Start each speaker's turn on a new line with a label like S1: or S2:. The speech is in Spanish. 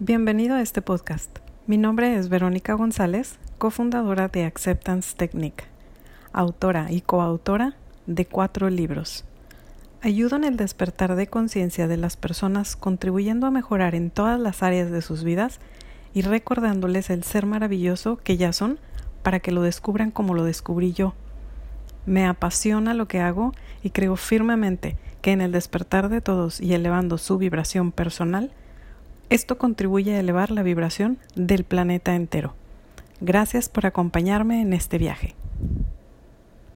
S1: Bienvenido a este podcast. Mi nombre es Verónica González, cofundadora de Acceptance Technique, autora y coautora de cuatro libros. Ayudo en el despertar de conciencia de las personas contribuyendo a mejorar en todas las áreas de sus vidas y recordándoles el ser maravilloso que ya son para que lo descubran como lo descubrí yo. Me apasiona lo que hago y creo firmemente que en el despertar de todos y elevando su vibración personal, esto contribuye a elevar la vibración del planeta entero. Gracias por acompañarme en este viaje.